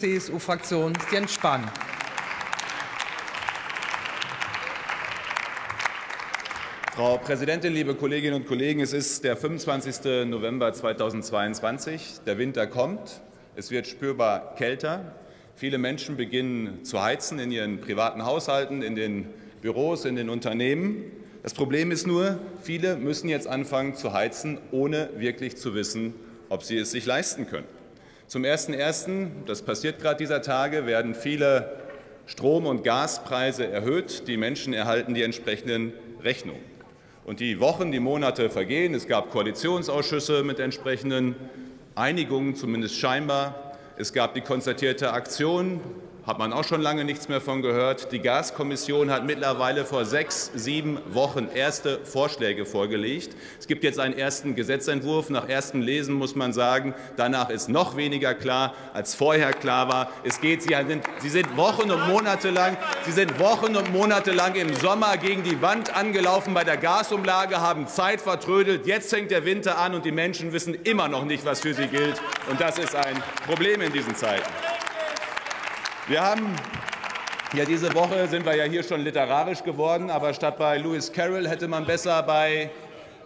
CSU-Fraktion Jens Spahn. Frau Präsidentin, liebe Kolleginnen und Kollegen! Es ist der 25. November 2022. Der Winter kommt. Es wird spürbar kälter. Viele Menschen beginnen zu heizen in ihren privaten Haushalten, in den Büros, in den Unternehmen. Das Problem ist nur, viele müssen jetzt anfangen zu heizen, ohne wirklich zu wissen, ob sie es sich leisten können. Zum 1.1., das passiert gerade dieser Tage, werden viele Strom- und Gaspreise erhöht. Die Menschen erhalten die entsprechenden Rechnungen. Und die Wochen, die Monate vergehen. Es gab Koalitionsausschüsse mit entsprechenden Einigungen, zumindest scheinbar. Es gab die konstatierte Aktion hat man auch schon lange nichts mehr von gehört. Die Gaskommission hat mittlerweile vor sechs, sieben Wochen erste Vorschläge vorgelegt. Es gibt jetzt einen ersten Gesetzentwurf. Nach erstem Lesen muss man sagen, danach ist noch weniger klar, als vorher klar war. Es geht, Sie sind, Sie sind Wochen und Monate lang, Sie sind Wochen und Monate lang im Sommer gegen die Wand angelaufen bei der Gasumlage, haben Zeit vertrödelt. Jetzt fängt der Winter an und die Menschen wissen immer noch nicht, was für sie gilt. Und das ist ein Problem in diesen Zeiten. Wir haben ja, diese Woche sind wir ja hier schon literarisch geworden, aber statt bei Lewis Carroll hätte man besser bei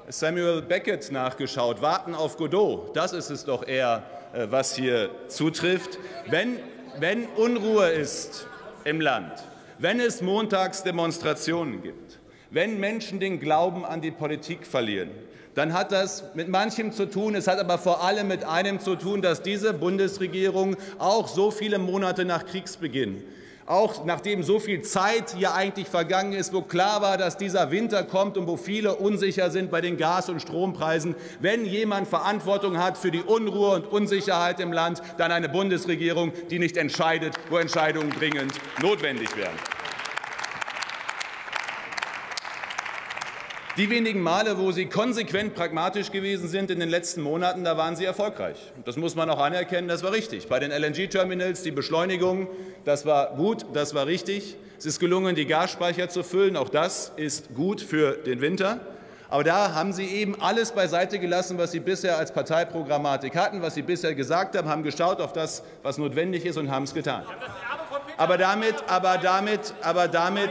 Samuel Beckett nachgeschaut. Warten auf Godot, das ist es doch eher, äh, was hier zutrifft. Wenn, wenn Unruhe ist im Land, wenn es montags Demonstrationen gibt, wenn Menschen den Glauben an die Politik verlieren, dann hat das mit manchem zu tun. Es hat aber vor allem mit einem zu tun, dass diese Bundesregierung auch so viele Monate nach Kriegsbeginn auch nachdem so viel Zeit hier eigentlich vergangen ist, wo klar war, dass dieser Winter kommt und wo viele unsicher sind bei den Gas- und Strompreisen, wenn jemand Verantwortung hat für die Unruhe und Unsicherheit im Land, dann eine Bundesregierung, die nicht entscheidet, wo Entscheidungen dringend notwendig wären. Die wenigen Male, wo Sie konsequent pragmatisch gewesen sind in den letzten Monaten, da waren Sie erfolgreich. Das muss man auch anerkennen, das war richtig. Bei den LNG-Terminals die Beschleunigung, das war gut, das war richtig. Es ist gelungen, die Gasspeicher zu füllen, auch das ist gut für den Winter. Aber da haben Sie eben alles beiseite gelassen, was Sie bisher als Parteiprogrammatik hatten, was Sie bisher gesagt haben, haben geschaut auf das, was notwendig ist und haben es getan. Aber damit, aber damit, aber damit,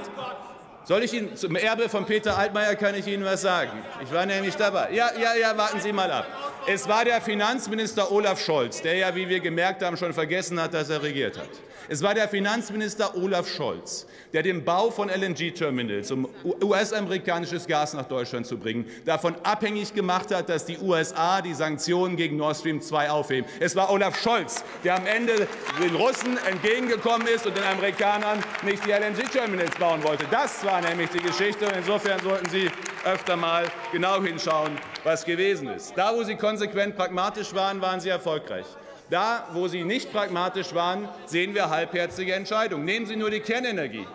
soll ich Ihnen zum Erbe von Peter Altmaier kann ich Ihnen was sagen? Ich war nämlich dabei. Ja, ja, ja, warten Sie mal ab. Es war der Finanzminister Olaf Scholz, der ja, wie wir gemerkt haben, schon vergessen hat, dass er regiert hat. Es war der Finanzminister Olaf Scholz, der den Bau von LNG-Terminals, um US-amerikanisches Gas nach Deutschland zu bringen, davon abhängig gemacht hat, dass die USA die Sanktionen gegen Nord Stream 2 aufheben. Es war Olaf Scholz, der am Ende den Russen entgegengekommen ist und den Amerikanern nicht die LNG-Terminals bauen wollte. Das war nämlich die Geschichte. Und insofern sollten Sie öfter mal genau hinschauen, was gewesen ist. Da, wo Sie konsequent pragmatisch waren, waren Sie erfolgreich. Da, wo Sie nicht pragmatisch waren, sehen wir halbherzige Entscheidungen. Nehmen Sie nur die Kernenergie.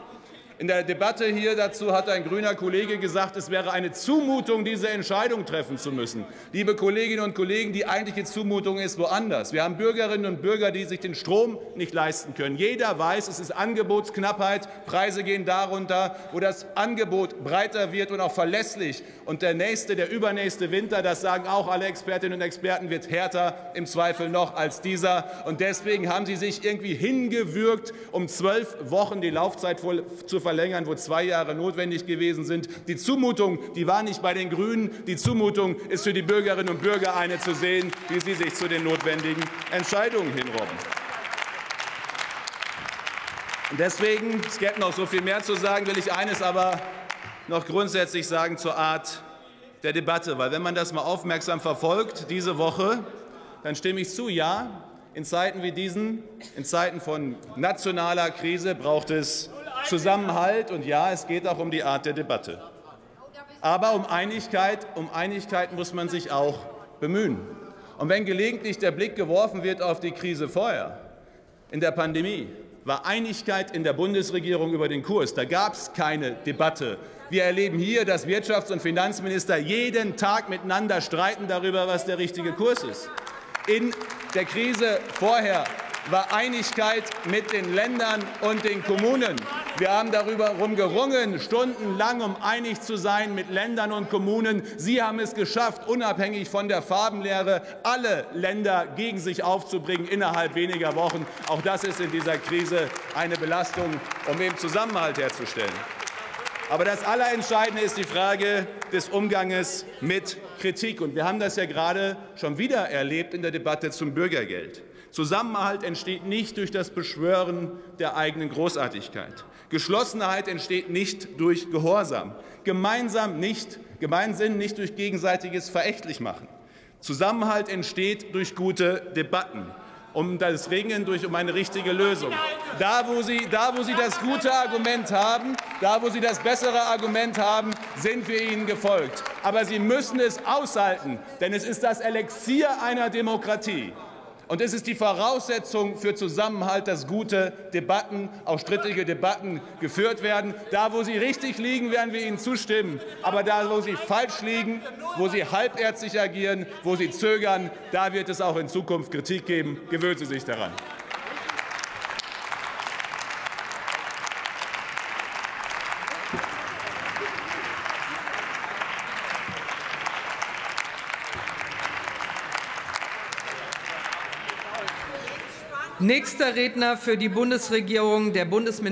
In der Debatte hier dazu hat ein grüner Kollege gesagt, es wäre eine Zumutung, diese Entscheidung treffen zu müssen. Liebe Kolleginnen und Kollegen, die eigentliche Zumutung ist woanders. Wir haben Bürgerinnen und Bürger, die sich den Strom nicht leisten können. Jeder weiß, es ist Angebotsknappheit, Preise gehen darunter, wo das Angebot breiter wird und auch verlässlich. Und der nächste, der übernächste Winter, das sagen auch alle Expertinnen und Experten, wird härter im Zweifel noch als dieser. Und deswegen haben Sie sich irgendwie hingewürgt, um zwölf Wochen die Laufzeit zu verlängern, wo zwei Jahre notwendig gewesen sind. Die Zumutung, die war nicht bei den Grünen. Die Zumutung ist für die Bürgerinnen und Bürger eine zu sehen, wie sie sich zu den notwendigen Entscheidungen hinrobben. Deswegen, es gäbe noch so viel mehr zu sagen, will ich eines aber noch grundsätzlich sagen zur Art der Debatte. Weil wenn man das mal aufmerksam verfolgt, diese Woche, dann stimme ich zu, ja, in Zeiten wie diesen, in Zeiten von nationaler Krise braucht es Zusammenhalt und ja, es geht auch um die Art der Debatte. Aber um Einigkeit, um Einigkeit muss man sich auch bemühen. Und wenn gelegentlich der Blick geworfen wird auf die Krise vorher, in der Pandemie, war Einigkeit in der Bundesregierung über den Kurs. Da gab es keine Debatte. Wir erleben hier, dass Wirtschafts- und Finanzminister jeden Tag miteinander streiten darüber, was der richtige Kurs ist. In der Krise vorher war Einigkeit mit den Ländern und den Kommunen. Wir haben darüber gerungen, stundenlang, um einig zu sein mit Ländern und Kommunen. Sie haben es geschafft, unabhängig von der Farbenlehre alle Länder gegen sich aufzubringen innerhalb weniger Wochen. Auch das ist in dieser Krise eine Belastung, um eben Zusammenhalt herzustellen. Aber das Allerentscheidende ist die Frage des Umganges mit Kritik. Und wir haben das ja gerade schon wieder erlebt in der Debatte zum Bürgergeld. Zusammenhalt entsteht nicht durch das Beschwören der eigenen Großartigkeit. Geschlossenheit entsteht nicht durch Gehorsam. Gemeinsam nicht, Gemeinsinn nicht durch gegenseitiges Verächtlichmachen. Zusammenhalt entsteht durch gute Debatten um das Ringen durch um eine richtige Lösung. Da wo, Sie, da, wo Sie das gute Argument haben, da, wo Sie das bessere Argument haben, sind wir Ihnen gefolgt. Aber Sie müssen es aushalten, denn es ist das Elixier einer Demokratie. Und es ist die Voraussetzung für Zusammenhalt, dass gute Debatten, auch strittige Debatten geführt werden. Da, wo sie richtig liegen, werden wir Ihnen zustimmen. Aber da, wo sie falsch liegen, wo sie halbärztlich agieren, wo sie zögern, da wird es auch in Zukunft Kritik geben. Gewöhnen Sie sich daran. Nächster Redner für die Bundesregierung, der Bundesminister